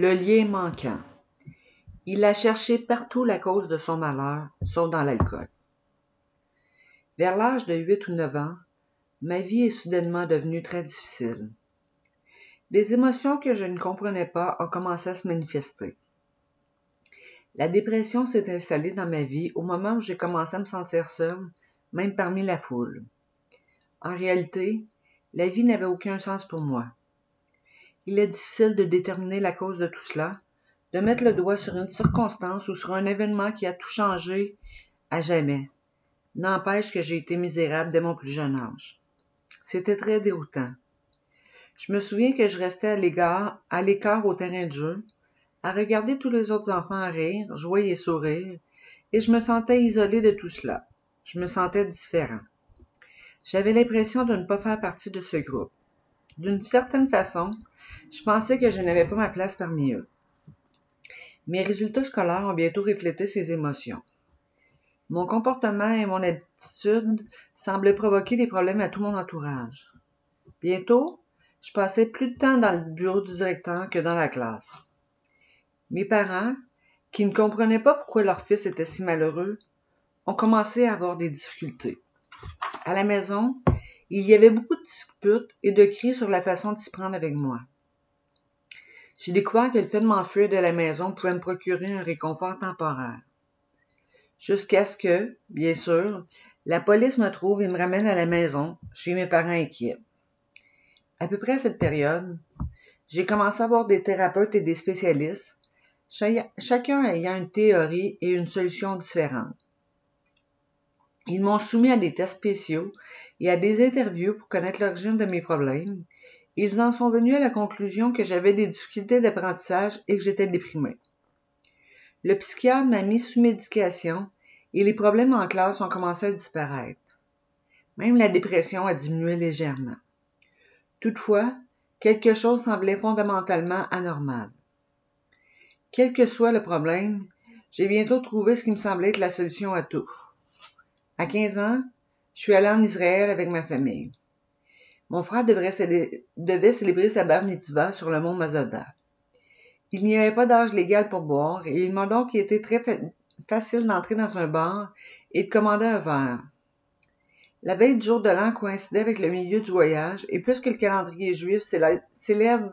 Le lien manquant. Il a cherché partout la cause de son malheur, sauf dans l'alcool. Vers l'âge de huit ou neuf ans, ma vie est soudainement devenue très difficile. Des émotions que je ne comprenais pas ont commencé à se manifester. La dépression s'est installée dans ma vie au moment où j'ai commencé à me sentir seule, même parmi la foule. En réalité, la vie n'avait aucun sens pour moi. Il est difficile de déterminer la cause de tout cela, de mettre le doigt sur une circonstance ou sur un événement qui a tout changé à jamais. N'empêche que j'ai été misérable dès mon plus jeune âge. C'était très déroutant. Je me souviens que je restais à l'écart, au terrain de jeu, à regarder tous les autres enfants rire, jouer et sourire, et je me sentais isolé de tout cela. Je me sentais différent. J'avais l'impression de ne pas faire partie de ce groupe. D'une certaine façon, je pensais que je n'avais pas ma place parmi eux. Mes résultats scolaires ont bientôt reflété ces émotions. Mon comportement et mon attitude semblaient provoquer des problèmes à tout mon entourage. Bientôt, je passais plus de temps dans le bureau du directeur que dans la classe. Mes parents, qui ne comprenaient pas pourquoi leur fils était si malheureux, ont commencé à avoir des difficultés. À la maison, il y avait beaucoup de disputes et de cris sur la façon de s'y prendre avec moi. J'ai découvert que le fait de m'enfuir de la maison pouvait me procurer un réconfort temporaire. Jusqu'à ce que, bien sûr, la police me trouve et me ramène à la maison, chez mes parents inquiets. À peu près à cette période, j'ai commencé à voir des thérapeutes et des spécialistes, chacun ayant une théorie et une solution différente. Ils m'ont soumis à des tests spéciaux et à des interviews pour connaître l'origine de mes problèmes ils en sont venus à la conclusion que j'avais des difficultés d'apprentissage et que j'étais déprimé. Le psychiatre m'a mis sous médication et les problèmes en classe ont commencé à disparaître. Même la dépression a diminué légèrement. Toutefois, quelque chose semblait fondamentalement anormal. Quel que soit le problème, j'ai bientôt trouvé ce qui me semblait être la solution à tout. À 15 ans, je suis allé en Israël avec ma famille. Mon frère devait célébrer sa bar mitzvah sur le mont Mazada. Il n'y avait pas d'âge légal pour boire et il m'a donc été très facile d'entrer dans un bar et de commander un verre. La veille du jour de l'an coïncidait avec le milieu du voyage et puisque le calendrier juif célèbre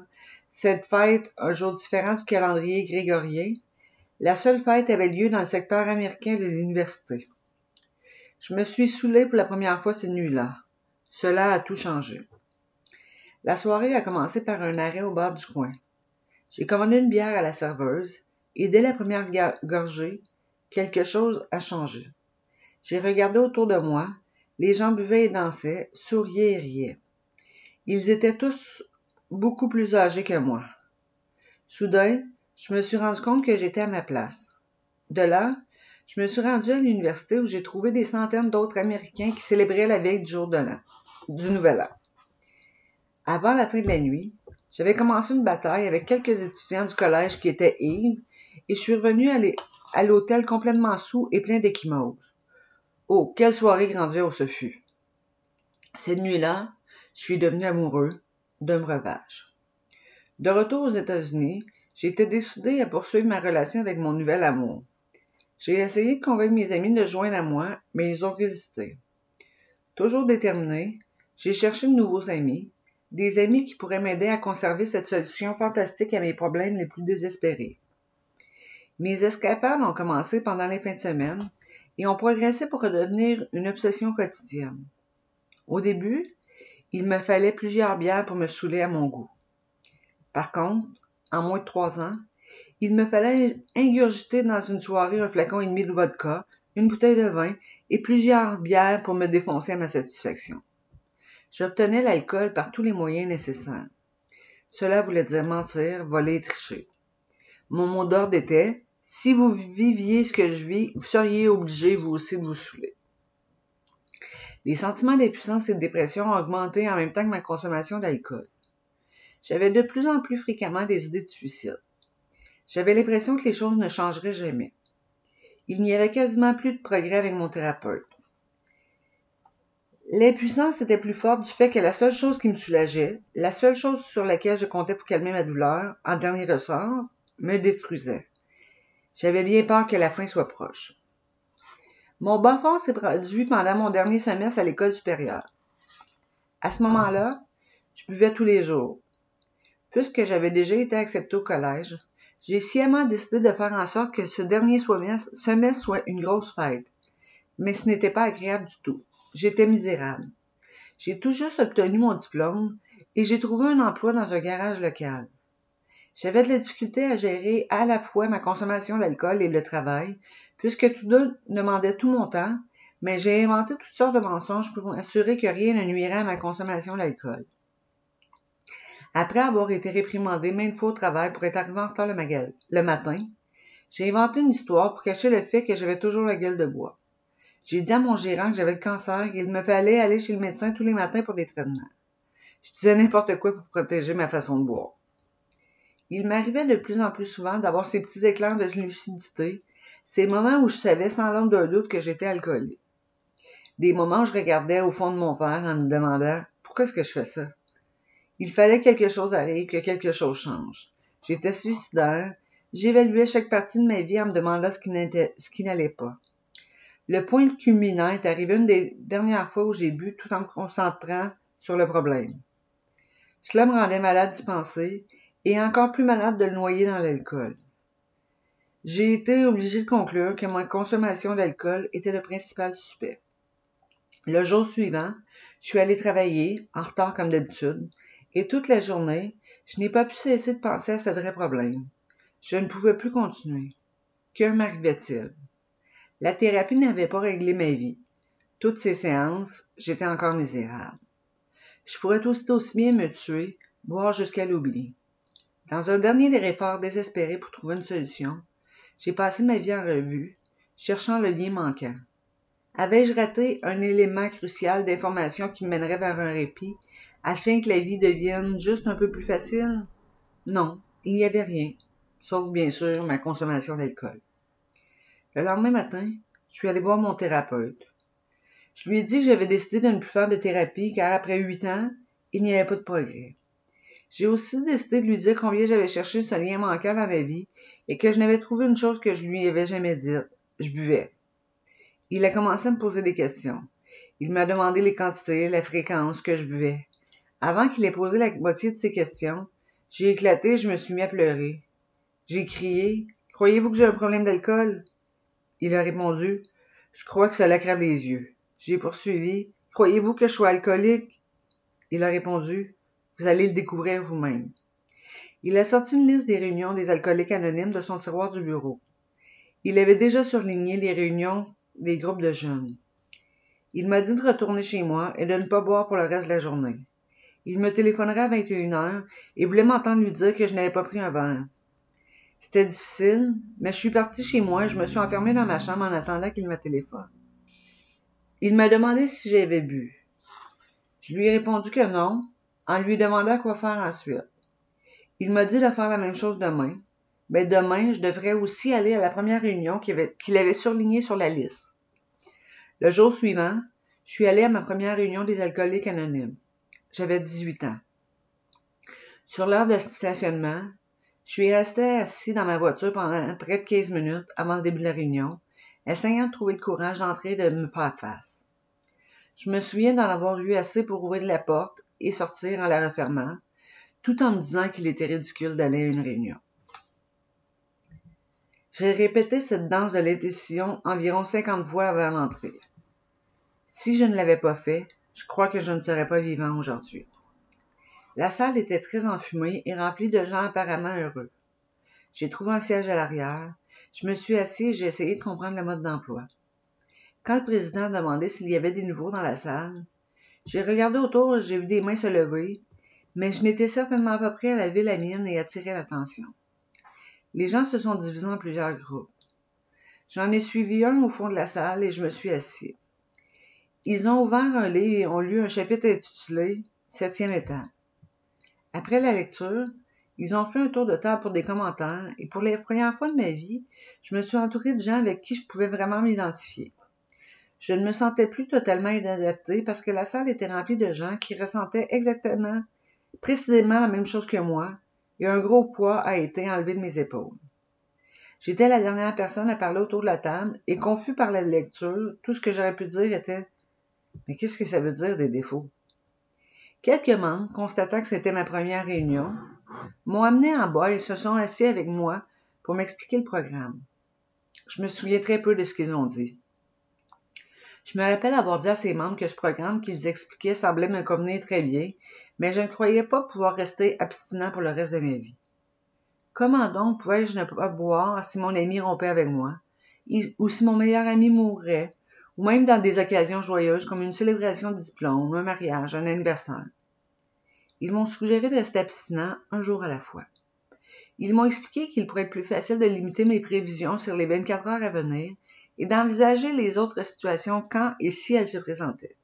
cette fête un jour différent du calendrier grégorien, la seule fête avait lieu dans le secteur américain de l'université. Je me suis saoulé pour la première fois cette nuit-là. Cela a tout changé. La soirée a commencé par un arrêt au bord du coin. J'ai commandé une bière à la serveuse et dès la première gorgée, quelque chose a changé. J'ai regardé autour de moi, les gens buvaient et dansaient, souriaient et riaient. Ils étaient tous beaucoup plus âgés que moi. Soudain, je me suis rendu compte que j'étais à ma place. De là, je me suis rendu à l'université où j'ai trouvé des centaines d'autres Américains qui célébraient la veille du jour de l'an du Nouvel An. Avant la fin de la nuit, j'avais commencé une bataille avec quelques étudiants du collège qui étaient ivres et je suis revenu à l'hôtel complètement sous et plein d'échymoses. Oh, quelle soirée grandiose ce fut! Cette nuit-là, je suis devenu amoureux d'un breuvage. De retour aux États-Unis, j'étais décidé à poursuivre ma relation avec mon nouvel amour. J'ai essayé de convaincre mes amis de joindre à moi, mais ils ont résisté. Toujours déterminé, j'ai cherché de nouveaux amis, des amis qui pourraient m'aider à conserver cette solution fantastique à mes problèmes les plus désespérés. Mes escapades ont commencé pendant les fins de semaine et ont progressé pour redevenir une obsession quotidienne. Au début, il me fallait plusieurs bières pour me saouler à mon goût. Par contre, en moins de trois ans, il me fallait ingurgiter dans une soirée un flacon et demi de vodka, une bouteille de vin et plusieurs bières pour me défoncer à ma satisfaction. J'obtenais l'alcool par tous les moyens nécessaires. Cela voulait dire mentir, voler tricher. Mon mot d'ordre était si vous viviez ce que je vis, vous seriez obligé vous aussi de vous saouler. Les sentiments d'impuissance et de dépression ont augmenté en même temps que ma consommation d'alcool. J'avais de plus en plus fréquemment des idées de suicide. J'avais l'impression que les choses ne changeraient jamais. Il n'y avait quasiment plus de progrès avec mon thérapeute. L'impuissance était plus forte du fait que la seule chose qui me soulageait, la seule chose sur laquelle je comptais pour calmer ma douleur, en dernier ressort, me détruisait. J'avais bien peur que la fin soit proche. Mon bas fond s'est produit pendant mon dernier semestre à l'école supérieure. À ce moment-là, je buvais tous les jours. Puisque j'avais déjà été accepté au collège, j'ai sciemment décidé de faire en sorte que ce dernier semestre soit une grosse fête. Mais ce n'était pas agréable du tout. J'étais misérable. J'ai tout juste obtenu mon diplôme et j'ai trouvé un emploi dans un garage local. J'avais de la difficulté à gérer à la fois ma consommation d'alcool et le travail, puisque tous deux demandaient tout mon temps, mais j'ai inventé toutes sortes de mensonges pour m'assurer que rien ne nuirait à ma consommation d'alcool. Après avoir été réprimandé maintes fois au travail pour être arrivé en retard le, matin, j'ai inventé une histoire pour cacher le fait que j'avais toujours la gueule de bois. J'ai dit à mon gérant que j'avais le cancer et qu'il me fallait aller chez le médecin tous les matins pour des traitements. Je disais n'importe quoi pour protéger ma façon de boire. Il m'arrivait de plus en plus souvent d'avoir ces petits éclairs de lucidité, ces moments où je savais sans l'ombre d'un doute que j'étais alcoolique. Des moments où je regardais au fond de mon verre en me demandant pourquoi est-ce que je fais ça? Il fallait que quelque chose arrive, que quelque chose change. J'étais suicidaire, j'évaluais chaque partie de ma vie en me demandant ce qui n'allait pas. Le point culminant est arrivé une des dernières fois où j'ai bu tout en me concentrant sur le problème. Cela me rendait malade d'y penser et encore plus malade de le noyer dans l'alcool. J'ai été obligé de conclure que ma consommation d'alcool était le principal suspect. Le jour suivant, je suis allé travailler, en retard comme d'habitude, et toute la journée, je n'ai pas pu cesser de penser à ce vrai problème. Je ne pouvais plus continuer. Que m'arrivait-il? La thérapie n'avait pas réglé ma vie. Toutes ces séances, j'étais encore misérable. Je pourrais aussitôt aussi bien me tuer, boire jusqu'à l'oubli. Dans un dernier des efforts désespérés pour trouver une solution, j'ai passé ma vie en revue, cherchant le lien manquant. Avais-je raté un élément crucial d'information qui mènerait vers un répit, afin que la vie devienne juste un peu plus facile? Non, il n'y avait rien, sauf bien sûr ma consommation d'alcool. Le lendemain matin, je suis allé voir mon thérapeute. Je lui ai dit que j'avais décidé de ne plus faire de thérapie car après huit ans, il n'y avait pas de progrès. J'ai aussi décidé de lui dire combien j'avais cherché ce lien manquant dans ma vie et que je n'avais trouvé une chose que je lui avais jamais dite. Je buvais. Il a commencé à me poser des questions. Il m'a demandé les quantités, la fréquence que je buvais. Avant qu'il ait posé la moitié de ses questions, j'ai éclaté et je me suis mis à pleurer. J'ai crié Croyez-vous que j'ai un problème d'alcool il a répondu Je crois que cela crève les yeux. J'ai poursuivi Croyez-vous que je sois alcoolique Il a répondu Vous allez le découvrir vous-même. Il a sorti une liste des réunions des alcooliques anonymes de son tiroir du bureau. Il avait déjà surligné les réunions des groupes de jeunes. Il m'a dit de retourner chez moi et de ne pas boire pour le reste de la journée. Il me téléphonerait à 21 heures et voulait m'entendre lui dire que je n'avais pas pris un verre. C'était difficile, mais je suis partie chez moi et je me suis enfermée dans ma chambre en attendant qu'il me téléphone. Il m'a demandé si j'avais bu. Je lui ai répondu que non, en lui demandant quoi faire ensuite. Il m'a dit de faire la même chose demain, mais demain, je devrais aussi aller à la première réunion qu'il avait, avait surlignée sur la liste. Le jour suivant, je suis allée à ma première réunion des alcooliques anonymes. J'avais 18 ans. Sur l'heure de stationnement, je suis resté assis dans ma voiture pendant près de 15 minutes avant le début de la réunion, essayant de trouver le courage d'entrer et de me faire face. Je me souviens d'en avoir eu assez pour ouvrir la porte et sortir en la refermant, tout en me disant qu'il était ridicule d'aller à une réunion. J'ai répété cette danse de l'indécision environ 50 fois avant l'entrée. Si je ne l'avais pas fait, je crois que je ne serais pas vivant aujourd'hui. La salle était très enfumée et remplie de gens apparemment heureux. J'ai trouvé un siège à l'arrière. Je me suis assis et j'ai essayé de comprendre le mode d'emploi. Quand le président demandait s'il y avait des nouveaux dans la salle, j'ai regardé autour et j'ai vu des mains se lever, mais je n'étais certainement pas prêt à laver la mienne et attirer l'attention. Les gens se sont divisés en plusieurs groupes. J'en ai suivi un au fond de la salle et je me suis assis. Ils ont ouvert un livre et ont lu un chapitre intitulé Septième étape. Après la lecture, ils ont fait un tour de table pour des commentaires et pour la première fois de ma vie, je me suis entourée de gens avec qui je pouvais vraiment m'identifier. Je ne me sentais plus totalement inadaptée parce que la salle était remplie de gens qui ressentaient exactement, précisément la même chose que moi, et un gros poids a été enlevé de mes épaules. J'étais la dernière personne à parler autour de la table et confus par la lecture, tout ce que j'aurais pu dire était Mais qu'est-ce que ça veut dire des défauts? Quelques membres, constatant que c'était ma première réunion, m'ont amené en bas et se sont assis avec moi pour m'expliquer le programme. Je me souviens très peu de ce qu'ils ont dit. Je me rappelle avoir dit à ces membres que ce programme qu'ils expliquaient semblait me convenir très bien, mais je ne croyais pas pouvoir rester abstinent pour le reste de ma vie. Comment donc pouvais-je ne pas boire si mon ami rompait avec moi, ou si mon meilleur ami mourrait, ou même dans des occasions joyeuses comme une célébration de diplôme, un mariage, un anniversaire? Ils m'ont suggéré de rester abstinent un jour à la fois. Ils m'ont expliqué qu'il pourrait être plus facile de limiter mes prévisions sur les 24 heures à venir et d'envisager les autres situations quand et si elles se présentaient.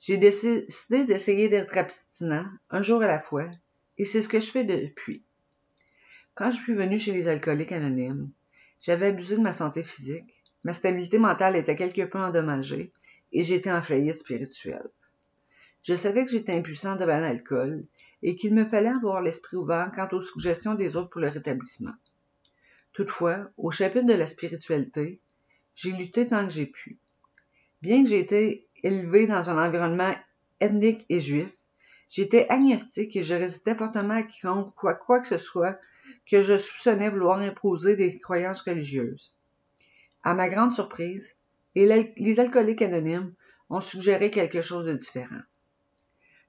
J'ai décidé d'essayer d'être abstinent un jour à la fois, et c'est ce que je fais depuis. Quand je suis venu chez les alcooliques anonymes, j'avais abusé de ma santé physique, ma stabilité mentale était quelque peu endommagée, et j'étais en faillite spirituelle. Je savais que j'étais impuissant devant l'alcool et qu'il me fallait avoir l'esprit ouvert quant aux suggestions des autres pour le rétablissement. Toutefois, au chapitre de la spiritualité, j'ai lutté tant que j'ai pu. Bien que j'ai été élevé dans un environnement ethnique et juif, j'étais agnostique et je résistais fortement à quiconque, quoi, quoi que ce soit, que je soupçonnais vouloir imposer des croyances religieuses. À ma grande surprise, les alcooliques anonymes ont suggéré quelque chose de différent.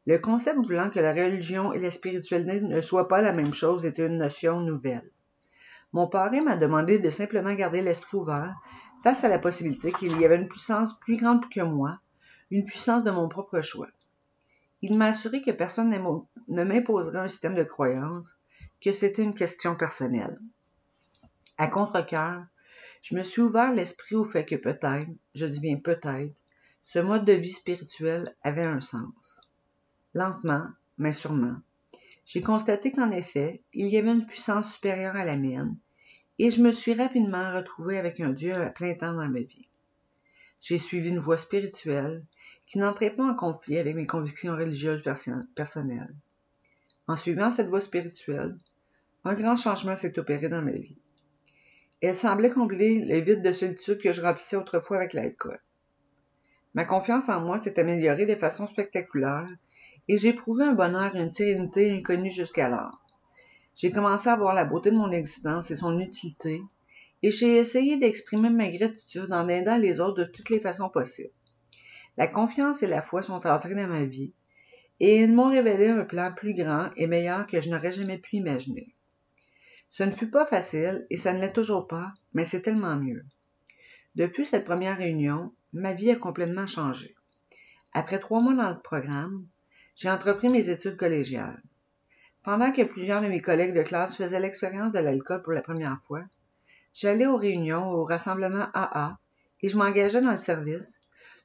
Le concept voulant que la religion et la spiritualité ne soient pas la même chose était une notion nouvelle. Mon parrain m'a demandé de simplement garder l'esprit ouvert face à la possibilité qu'il y avait une puissance plus grande que moi, une puissance de mon propre choix. Il m'a assuré que personne ne m'imposerait un système de croyance, que c'était une question personnelle. À contre-cœur, je me suis ouvert l'esprit au fait que peut-être, je dis bien peut-être, ce mode de vie spirituel avait un sens. Lentement, mais sûrement, j'ai constaté qu'en effet, il y avait une puissance supérieure à la mienne, et je me suis rapidement retrouvé avec un Dieu à plein temps dans ma vie. J'ai suivi une voie spirituelle qui n'entrait pas en conflit avec mes convictions religieuses personnelles. En suivant cette voie spirituelle, un grand changement s'est opéré dans ma vie. Elle semblait combler le vide de solitude que je remplissais autrefois avec l'alcool. Ma confiance en moi s'est améliorée de façon spectaculaire et j'ai éprouvé un bonheur et une sérénité inconnus jusqu'alors. J'ai commencé à voir la beauté de mon existence et son utilité, et j'ai essayé d'exprimer ma gratitude en aidant les autres de toutes les façons possibles. La confiance et la foi sont entrées dans ma vie, et ils m'ont révélé un plan plus grand et meilleur que je n'aurais jamais pu imaginer. Ce ne fut pas facile, et ça ne l'est toujours pas, mais c'est tellement mieux. Depuis cette première réunion, ma vie a complètement changé. Après trois mois dans le programme, j'ai entrepris mes études collégiales. Pendant que plusieurs de mes collègues de classe faisaient l'expérience de l'alcool pour la première fois, j'allais aux réunions, aux rassemblements AA, et je m'engageais dans le service,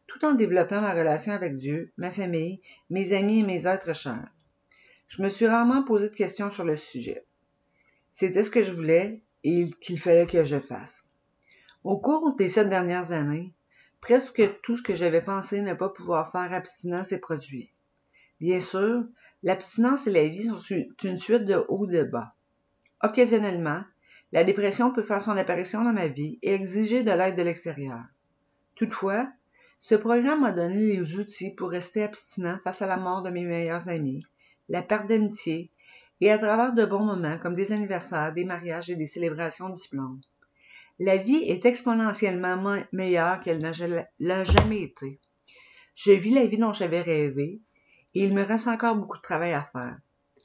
tout en développant ma relation avec Dieu, ma famille, mes amis et mes êtres chers. Je me suis rarement posé de questions sur le sujet. C'était ce que je voulais et qu'il fallait que je fasse. Au cours des sept dernières années, presque tout ce que j'avais pensé ne pas pouvoir faire abstinent s'est produit. Bien sûr, L'abstinence et la vie sont une suite de hauts et de bas. Occasionnellement, la dépression peut faire son apparition dans ma vie et exiger de l'aide de l'extérieur. Toutefois, ce programme m'a donné les outils pour rester abstinent face à la mort de mes meilleurs amis, la perte d'amitié et à travers de bons moments comme des anniversaires, des mariages et des célébrations de diplôme. La vie est exponentiellement meilleure qu'elle n'a jamais été. Je vis la vie dont j'avais rêvé et il me reste encore beaucoup de travail à faire.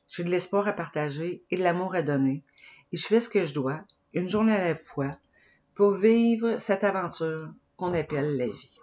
J'ai de l'espoir à partager et de l'amour à donner, et je fais ce que je dois, une journée à la fois, pour vivre cette aventure qu'on appelle la vie.